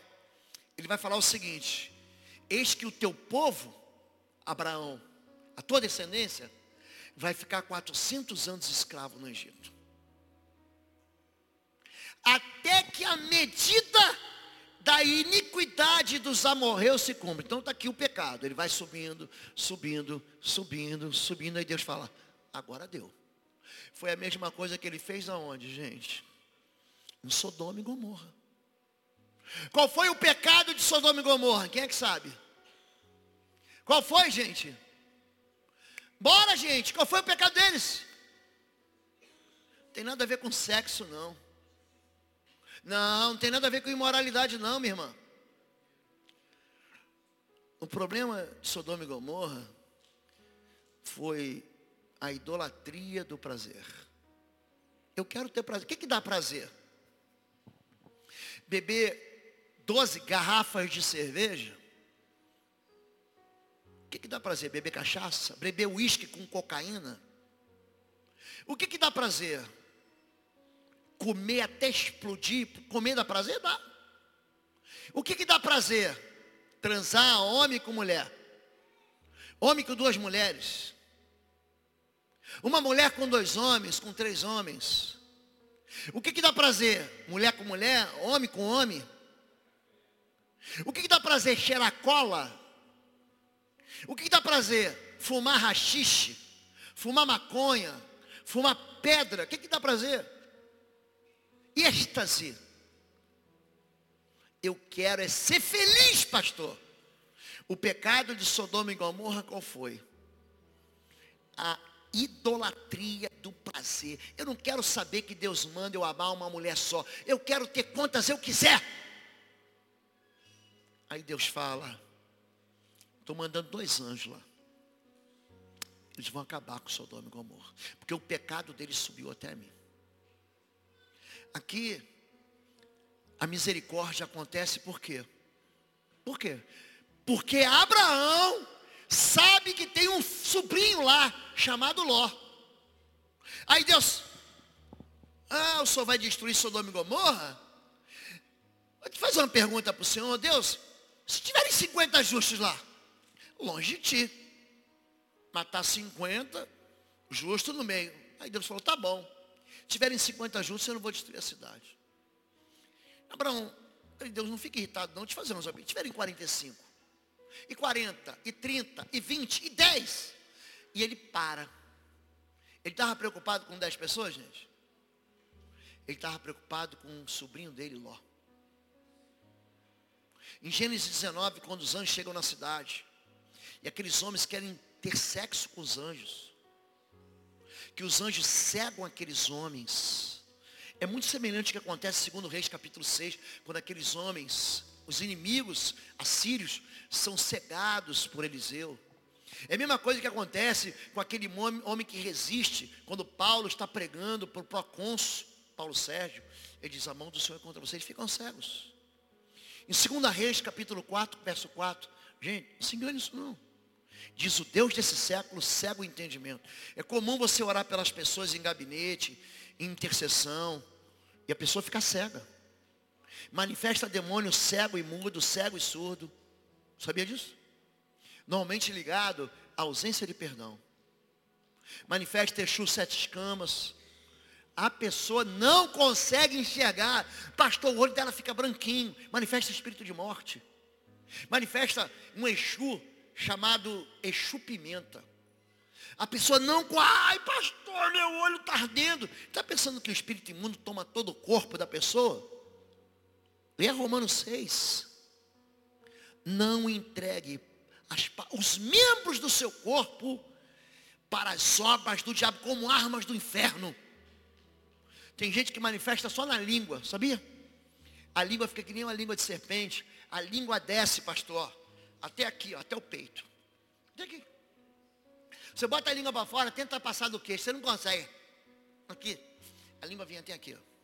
ele vai falar o seguinte: Eis que o teu povo, Abraão, a tua descendência, vai ficar 400 anos escravo no Egito. Até que a medida da iniquidade dos amorreus se cumpre. Então está aqui o pecado. Ele vai subindo, subindo, subindo, subindo. Aí Deus fala, agora deu. Foi a mesma coisa que ele fez aonde, gente? Em Sodoma e Gomorra. Qual foi o pecado de Sodoma e Gomorra? Quem é que sabe? Qual foi, gente? Bora, gente. Qual foi o pecado deles? Tem nada a ver com sexo, não. Não, não tem nada a ver com imoralidade, não, minha irmã. O problema de Sodoma e Gomorra foi a idolatria do prazer. Eu quero ter prazer. O que, que dá prazer? Beber 12 garrafas de cerveja? O que, que dá prazer? Beber cachaça? Beber uísque com cocaína? O que, que dá prazer? Comer até explodir? Comer dá prazer? Dá. O que, que dá prazer? Transar homem com mulher. Homem com duas mulheres. Uma mulher com dois homens, com três homens. O que, que dá prazer? Mulher com mulher, homem com homem. O que, que dá prazer? Cheirar cola. O que, que dá prazer? Fumar rachixe, fumar maconha, fumar pedra. O que, que dá prazer? Êxtase. Eu quero é ser feliz, pastor. O pecado de Sodoma e Gomorra qual foi? A idolatria do prazer. Eu não quero saber que Deus manda eu amar uma mulher só. Eu quero ter quantas eu quiser. Aí Deus fala: Estou mandando dois anjos lá. Eles vão acabar com Sodoma e Gomorra. Porque o pecado deles subiu até mim. Aqui, a misericórdia acontece por quê? Por quê? Porque Abraão sabe que tem um sobrinho lá chamado Ló. Aí Deus, ah, o senhor vai destruir Sodoma e Gomorra? Vou te fazer uma pergunta para o senhor, Deus, se tiverem 50 justos lá, longe de ti, matar 50, justo no meio. Aí Deus falou, tá bom, tiverem 50 justos, eu não vou destruir a cidade. Abraão, Deus não fique irritado não, te fazer uns Se tiverem 45, e 40, e 30, e 20, e 10. E ele para. Ele estava preocupado com 10 pessoas, gente? Ele estava preocupado com o sobrinho dele, Ló. Em Gênesis 19, quando os anjos chegam na cidade, e aqueles homens querem ter sexo com os anjos, que os anjos cegam aqueles homens. É muito semelhante ao que acontece segundo Reis capítulo 6, quando aqueles homens, os inimigos assírios, são cegados por Eliseu. É a mesma coisa que acontece com aquele homem que resiste quando Paulo está pregando para o procônsul, Paulo Sérgio. Ele diz, a mão do Senhor é contra vocês, ficam cegos. Em 2 Reis, capítulo 4, verso 4. Gente, não se engane isso não. Diz o Deus desse século, cega o entendimento. É comum você orar pelas pessoas em gabinete, em intercessão, E a pessoa fica cega. Manifesta demônio cego e mudo, cego e surdo. Sabia disso? Normalmente ligado à ausência de perdão. Manifesta Exu sete escamas. A pessoa não consegue enxergar. Pastor, o olho dela fica branquinho. Manifesta espírito de morte. Manifesta um Exu chamado Exu Pimenta. A pessoa não, ai pastor, meu olho está ardendo. Está pensando que o espírito imundo toma todo o corpo da pessoa? Leia Romanos 6. Não entregue as, os membros do seu corpo para as obras do diabo como armas do inferno. Tem gente que manifesta só na língua, sabia? A língua fica que nem uma língua de serpente. A língua desce, pastor, até aqui, ó, até o peito. Até aqui. Você bota a língua para fora, tenta passar do queixo, você não consegue. Aqui. A língua vem até aqui, ó.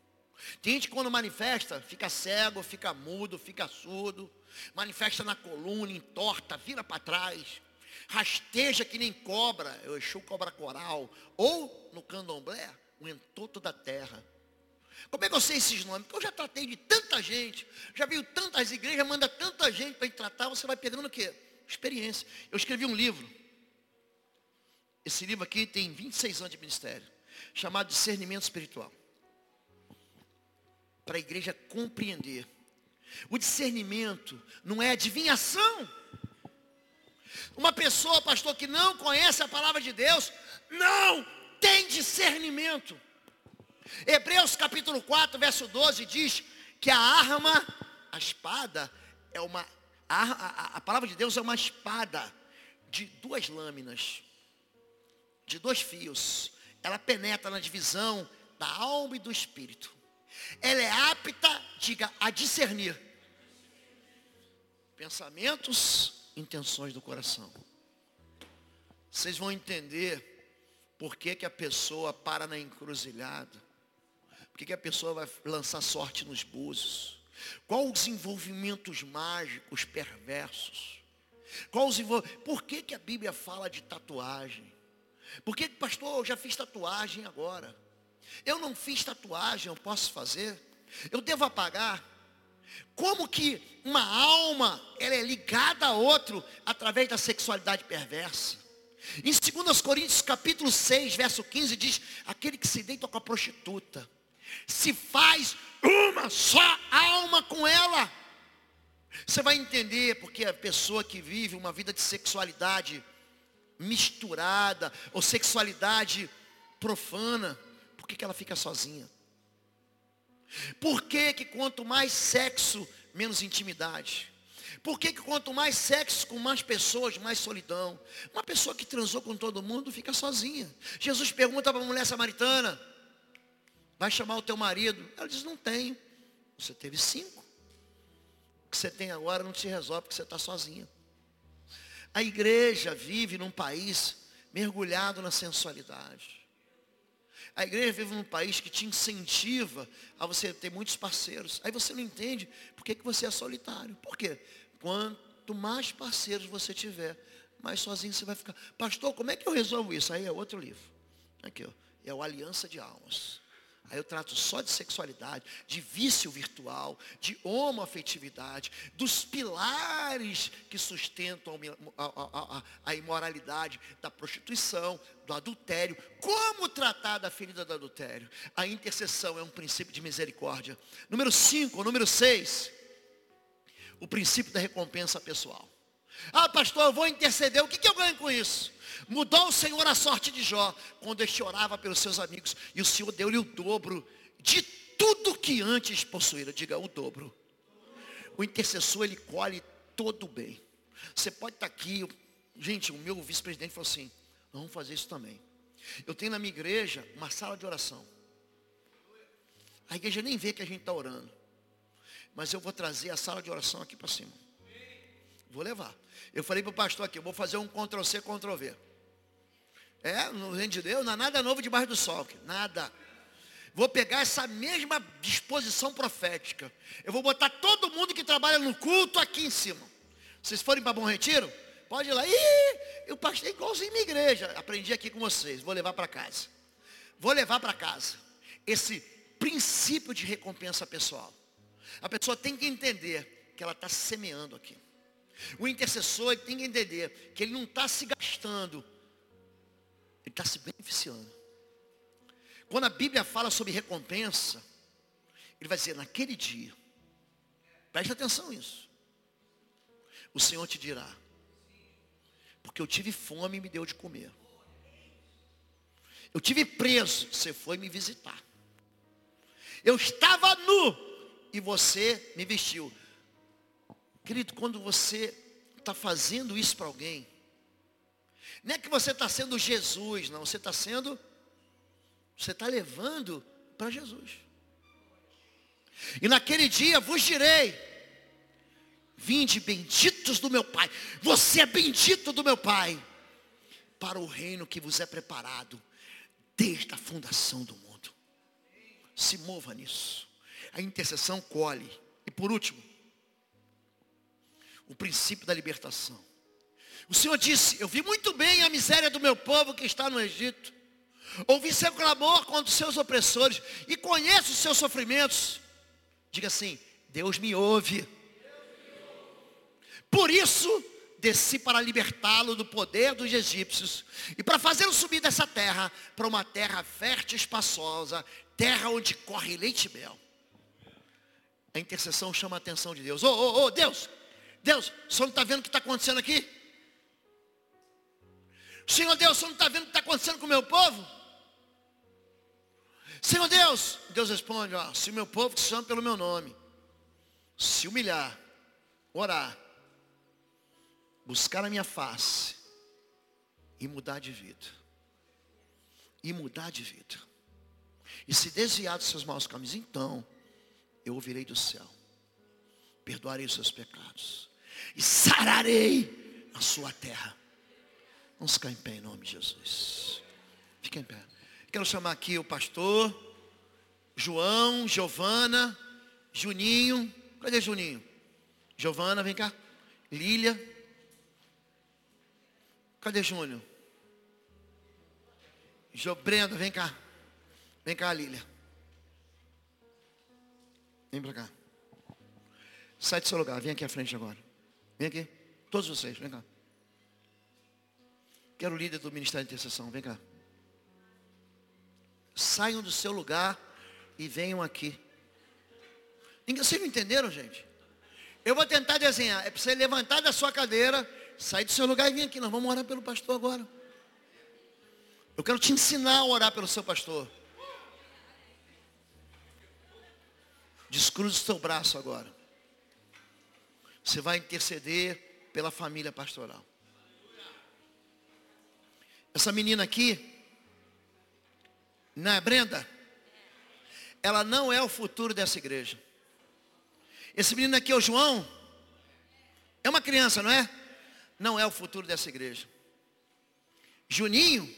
Tem gente que quando manifesta, fica cego, fica mudo, fica surdo, manifesta na coluna, entorta, vira para trás, rasteja que nem cobra, eu enxo cobra coral, ou no candomblé, o entoto da terra. Como é que eu sei esses nomes? Porque eu já tratei de tanta gente, já viu tantas igrejas, manda tanta gente para tratar, você vai pegando o quê? Experiência. Eu escrevi um livro. Esse livro aqui tem 26 anos de ministério, chamado Discernimento Espiritual para a igreja compreender. O discernimento não é adivinhação. Uma pessoa, pastor, que não conhece a palavra de Deus, não tem discernimento. Hebreus capítulo 4, verso 12 diz que a arma, a espada, é uma. A, a, a palavra de Deus é uma espada de duas lâminas, de dois fios. Ela penetra na divisão da alma e do espírito ela é apta, diga, a discernir pensamentos, intenções do coração. Vocês vão entender por que, que a pessoa para na encruzilhada. Por que, a pessoa vai lançar sorte nos búzios. Qual os envolvimentos mágicos perversos? Qual os envol... Por que, que a Bíblia fala de tatuagem? Por que, pastor, eu já fiz tatuagem agora? Eu não fiz tatuagem, eu posso fazer? Eu devo apagar? Como que uma alma ela é ligada a outro através da sexualidade perversa? Em 2 Coríntios capítulo 6, verso 15 diz, aquele que se deita com a prostituta, se faz uma só alma com ela. Você vai entender porque a pessoa que vive uma vida de sexualidade misturada ou sexualidade profana, que, que ela fica sozinha? Por que, que quanto mais sexo, menos intimidade? Por que, que quanto mais sexo com mais pessoas, mais solidão? Uma pessoa que transou com todo mundo fica sozinha. Jesus pergunta para a mulher samaritana, vai chamar o teu marido? Ela diz, não tenho. Você teve cinco. O que você tem agora não te resolve porque você está sozinha. A igreja vive num país mergulhado na sensualidade. A igreja vive num país que te incentiva a você ter muitos parceiros. Aí você não entende por que, que você é solitário. Por quê? Quanto mais parceiros você tiver, mais sozinho você vai ficar. Pastor, como é que eu resolvo isso? Aí é outro livro. Aqui, ó. É o Aliança de Almas. Aí eu trato só de sexualidade, de vício virtual, de homoafetividade, dos pilares que sustentam a, a, a, a, imoralidade, da prostituição, do adultério. Como tratar da ferida do adultério? A intercessão é um princípio de misericórdia. Número 5, número 6, o princípio da recompensa pessoal. Ah, pastor, eu vou interceder, o que, que eu ganho com isso? Mudou o Senhor a sorte de Jó, quando este orava pelos seus amigos, e o Senhor deu-lhe o dobro de tudo que antes possuíra. Diga, o dobro. O intercessor, ele colhe todo o bem. Você pode estar aqui, gente, o meu vice-presidente falou assim, vamos fazer isso também. Eu tenho na minha igreja uma sala de oração. A igreja nem vê que a gente está orando. Mas eu vou trazer a sala de oração aqui para cima. Vou levar. Eu falei para o pastor aqui, eu vou fazer um Ctrl-C, Ctrl-V. É, no reino de Deus, não há nada novo debaixo do sol. Nada. Vou pegar essa mesma disposição profética. Eu vou botar todo mundo que trabalha no culto aqui em cima. Vocês forem para Bom Retiro? Pode ir lá. Ih, eu é igualzinho minha igreja. Aprendi aqui com vocês. Vou levar para casa. Vou levar para casa. Esse princípio de recompensa pessoal. A pessoa tem que entender que ela está semeando aqui. O intercessor tem que entender que ele não está se gastando, ele está se beneficiando. Quando a Bíblia fala sobre recompensa, ele vai dizer, naquele dia, preste atenção nisso. O Senhor te dirá, porque eu tive fome e me deu de comer. Eu tive preso, você foi me visitar. Eu estava nu e você me vestiu. Querido, quando você está fazendo isso para alguém, não é que você está sendo Jesus, não, você está sendo você está levando para Jesus. E naquele dia vos direi: Vinde benditos do meu Pai. Você é bendito do meu Pai. Para o reino que vos é preparado desde a fundação do mundo. Se mova nisso. A intercessão colhe. E por último, o princípio da libertação. O Senhor disse: Eu vi muito bem a miséria do meu povo que está no Egito. Ouvi seu clamor contra os seus opressores e conheço os seus sofrimentos. Diga assim: Deus me ouve. Por isso, desci para libertá-lo do poder dos egípcios e para fazê-lo subir dessa terra para uma terra fértil e espaçosa, terra onde corre leite e mel. A intercessão chama a atenção de Deus. Ô, ô, ô, Deus, Deus, o senhor não está vendo o que está acontecendo aqui? Senhor Deus, o senhor não está vendo o que está acontecendo com o meu povo? Senhor Deus, Deus responde, ó, se o meu povo te chama pelo meu nome, se humilhar, orar, buscar a minha face e mudar de vida. E mudar de vida. E se desviar dos seus maus caminhos, então eu ouvirei do céu. Perdoarei os seus pecados. E sararei a sua terra. Vamos ficar em pé em nome de Jesus. Fica em pé. Quero chamar aqui o pastor, João, Giovana, Juninho. Cadê Juninho? Giovana, vem cá. Lília. Cadê Júnior? Jo Brenda, vem cá. Vem cá, Lília. Vem para cá. Sai do seu lugar, vem aqui à frente agora. Vem aqui. Todos vocês, vem cá. Quero o líder do Ministério de Intercessão, vem cá. Saiam do seu lugar e venham aqui. Vocês não entenderam, gente? Eu vou tentar desenhar. É para você levantar da sua cadeira, sair do seu lugar e vir aqui. Nós vamos orar pelo pastor agora. Eu quero te ensinar a orar pelo seu pastor. Descruze o seu braço agora. Você vai interceder pela família pastoral. Essa menina aqui, não é Brenda? Ela não é o futuro dessa igreja. Esse menino aqui é o João. É uma criança, não é? Não é o futuro dessa igreja. Juninho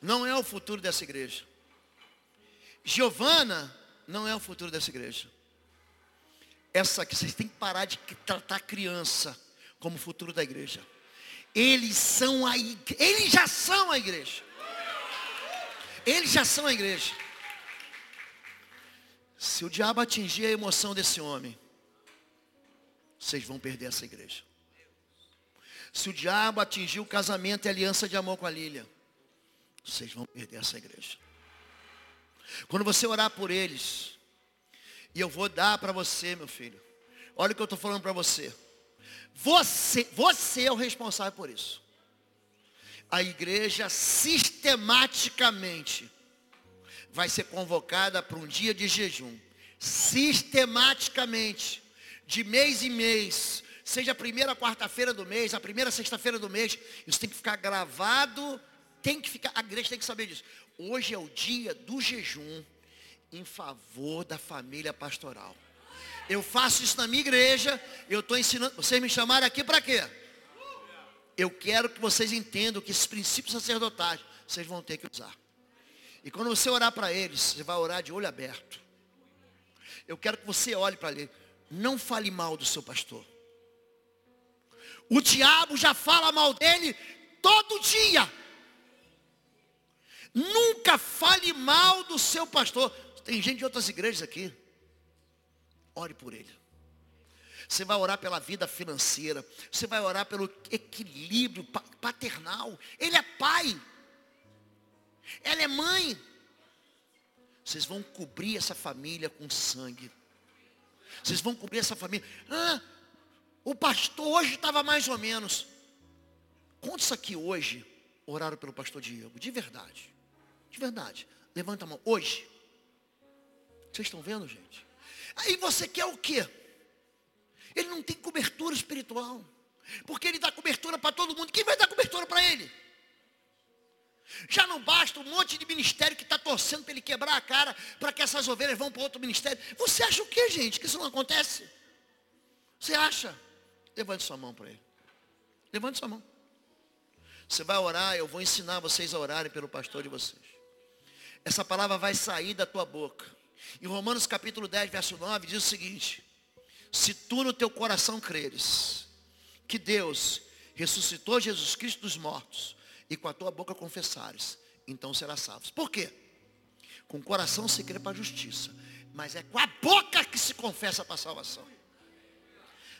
não é o futuro dessa igreja. Giovana não é o futuro dessa igreja. Essa aqui, vocês têm que parar de tratar criança como futuro da igreja. Eles são a igreja. Eles já são a igreja. Eles já são a igreja. Se o diabo atingir a emoção desse homem, vocês vão perder essa igreja. Se o diabo atingir o casamento e a aliança de amor com a Lília, vocês vão perder essa igreja. Quando você orar por eles, e eu vou dar para você, meu filho. Olha o que eu estou falando para você. Você, você é o responsável por isso a igreja sistematicamente vai ser convocada para um dia de jejum. Sistematicamente, de mês em mês, seja a primeira quarta-feira do mês, a primeira sexta-feira do mês, isso tem que ficar gravado, tem que ficar, a igreja tem que saber disso. Hoje é o dia do jejum em favor da família pastoral. Eu faço isso na minha igreja, eu estou ensinando, vocês me chamaram aqui para quê? eu quero que vocês entendam que esses princípios sacerdotais vocês vão ter que usar. E quando você orar para eles, você vai orar de olho aberto. Eu quero que você olhe para ele. Não fale mal do seu pastor. O diabo já fala mal dele todo dia. Nunca fale mal do seu pastor. Tem gente de outras igrejas aqui. Ore por ele. Você vai orar pela vida financeira. Você vai orar pelo equilíbrio paternal. Ele é pai. Ela é mãe. Vocês vão cobrir essa família com sangue. Vocês vão cobrir essa família. Ah, o pastor hoje estava mais ou menos. Quantos aqui hoje oraram pelo pastor Diego? De verdade. De verdade. Levanta a mão. Hoje. Vocês estão vendo, gente? Aí você quer o quê? Ele não tem cobertura espiritual. Porque ele dá cobertura para todo mundo. Quem vai dar cobertura para ele? Já não basta um monte de ministério que está torcendo para ele quebrar a cara para que essas ovelhas vão para outro ministério. Você acha o que, gente? Que isso não acontece? Você acha? Levante sua mão para ele. Levante sua mão. Você vai orar, eu vou ensinar vocês a orarem pelo pastor de vocês. Essa palavra vai sair da tua boca. Em Romanos capítulo 10, verso 9, diz o seguinte: Se tu no teu coração creres que Deus ressuscitou Jesus Cristo dos mortos, e com a tua boca confessares, então serás salvo. Por quê? Com o coração se crê para a justiça, mas é com a boca que se confessa para a salvação.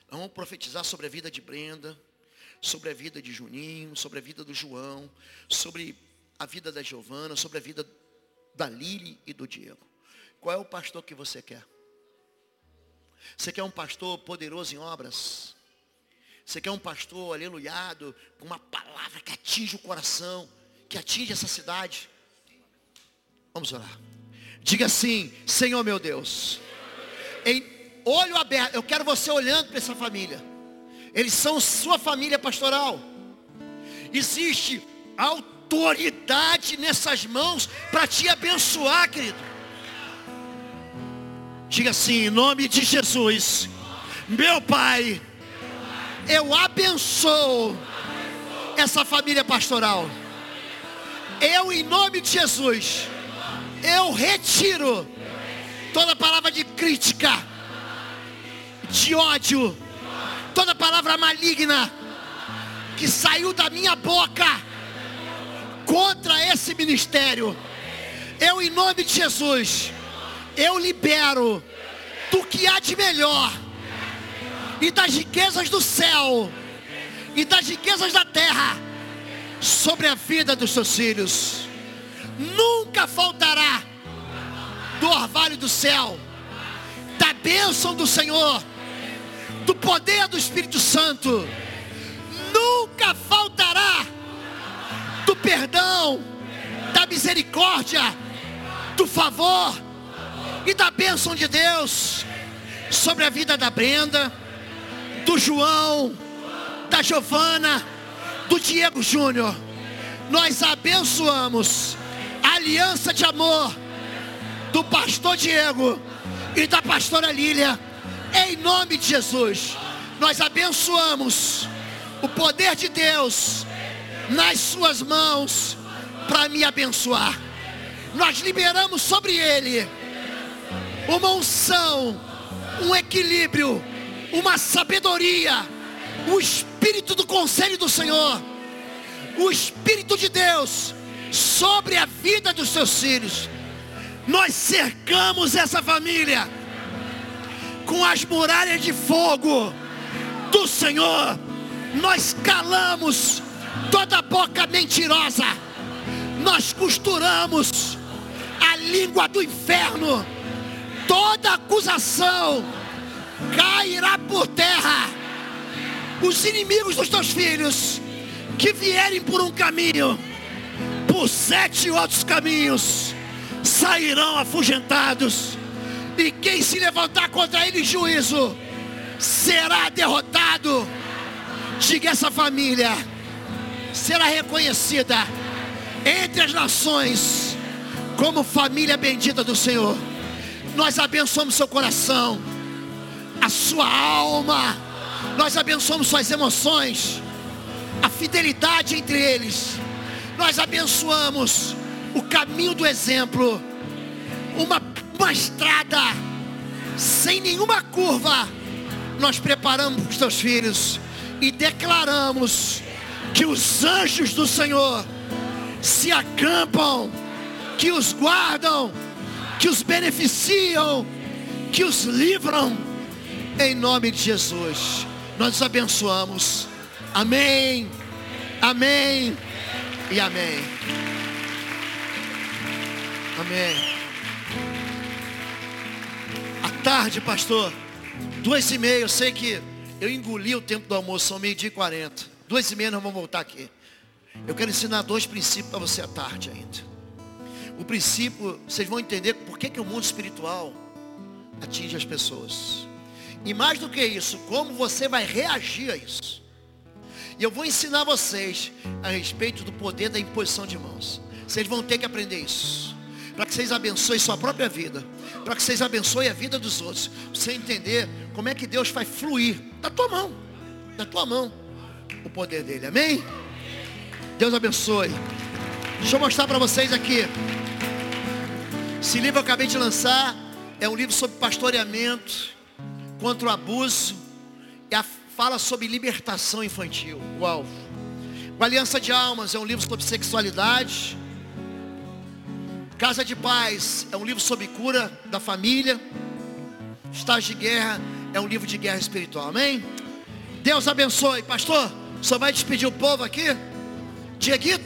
vamos profetizar sobre a vida de Brenda, sobre a vida de Juninho, sobre a vida do João, sobre a vida da Giovana, sobre a vida da Lili e do Diego. Qual é o pastor que você quer? Você quer um pastor poderoso em obras? Você quer um pastor aleluiado, com uma palavra que atinge o coração, que atinge essa cidade? Vamos orar. Diga assim, Senhor meu Deus, em olho aberto, eu quero você olhando para essa família. Eles são sua família pastoral. Existe autoridade nessas mãos para te abençoar, querido. Diga assim, em nome de Jesus, meu Pai eu abençoo essa família pastoral. Eu, em nome de Jesus, eu retiro toda palavra de crítica, de ódio, toda palavra maligna que saiu da minha boca contra esse ministério. Eu, em nome de Jesus, eu libero do que há de melhor e das riquezas do céu e das riquezas da terra sobre a vida dos seus filhos. Nunca faltará do orvalho do céu, da bênção do Senhor, do poder do Espírito Santo. Nunca faltará do perdão, da misericórdia, do favor e da bênção de Deus sobre a vida da Brenda do João, da Giovana, do Diego Júnior. Nós abençoamos a aliança de amor do pastor Diego e da pastora Lília, em nome de Jesus. Nós abençoamos o poder de Deus nas suas mãos para me abençoar. Nós liberamos sobre ele uma unção, um equilíbrio uma sabedoria, o espírito do conselho do Senhor, o espírito de Deus sobre a vida dos seus filhos. Nós cercamos essa família com as muralhas de fogo do Senhor. Nós calamos toda boca mentirosa. Nós costuramos a língua do inferno. Toda acusação cairá por terra. Os inimigos dos teus filhos que vierem por um caminho, por sete outros caminhos, sairão afugentados. E quem se levantar contra ele em juízo será derrotado. Diga essa família será reconhecida entre as nações como família bendita do Senhor. Nós abençoamos seu coração a sua alma. Nós abençoamos suas emoções, a fidelidade entre eles. Nós abençoamos o caminho do exemplo, uma, uma estrada sem nenhuma curva. Nós preparamos para os teus filhos e declaramos que os anjos do Senhor se acampam, que os guardam, que os beneficiam, que os livram, em nome de Jesus. Nós os abençoamos. Amém. Amém. E amém. Amém. À tarde, pastor. Duas e meia. Eu sei que eu engoli o tempo do almoço. São meio-dia e quarenta. Duas e meia nós vamos voltar aqui. Eu quero ensinar dois princípios para você à tarde ainda. O princípio, vocês vão entender por que, que o mundo espiritual atinge as pessoas. E mais do que isso, como você vai reagir a isso. E eu vou ensinar vocês a respeito do poder da imposição de mãos. Vocês vão ter que aprender isso. Para que vocês abençoem sua própria vida. Para que vocês abençoem a vida dos outros. Você entender como é que Deus vai fluir. Da tua mão. Da tua mão. O poder dele. Amém? Deus abençoe. Deixa eu mostrar para vocês aqui. Esse livro eu acabei de lançar. É um livro sobre pastoreamento. Contra o abuso. E fala sobre libertação infantil. Uau. O Aliança de Almas é um livro sobre sexualidade. Casa de Paz é um livro sobre cura da família. Estágio de Guerra é um livro de guerra espiritual. Amém? Deus abençoe. Pastor, só vai despedir o povo aqui? Dieguito.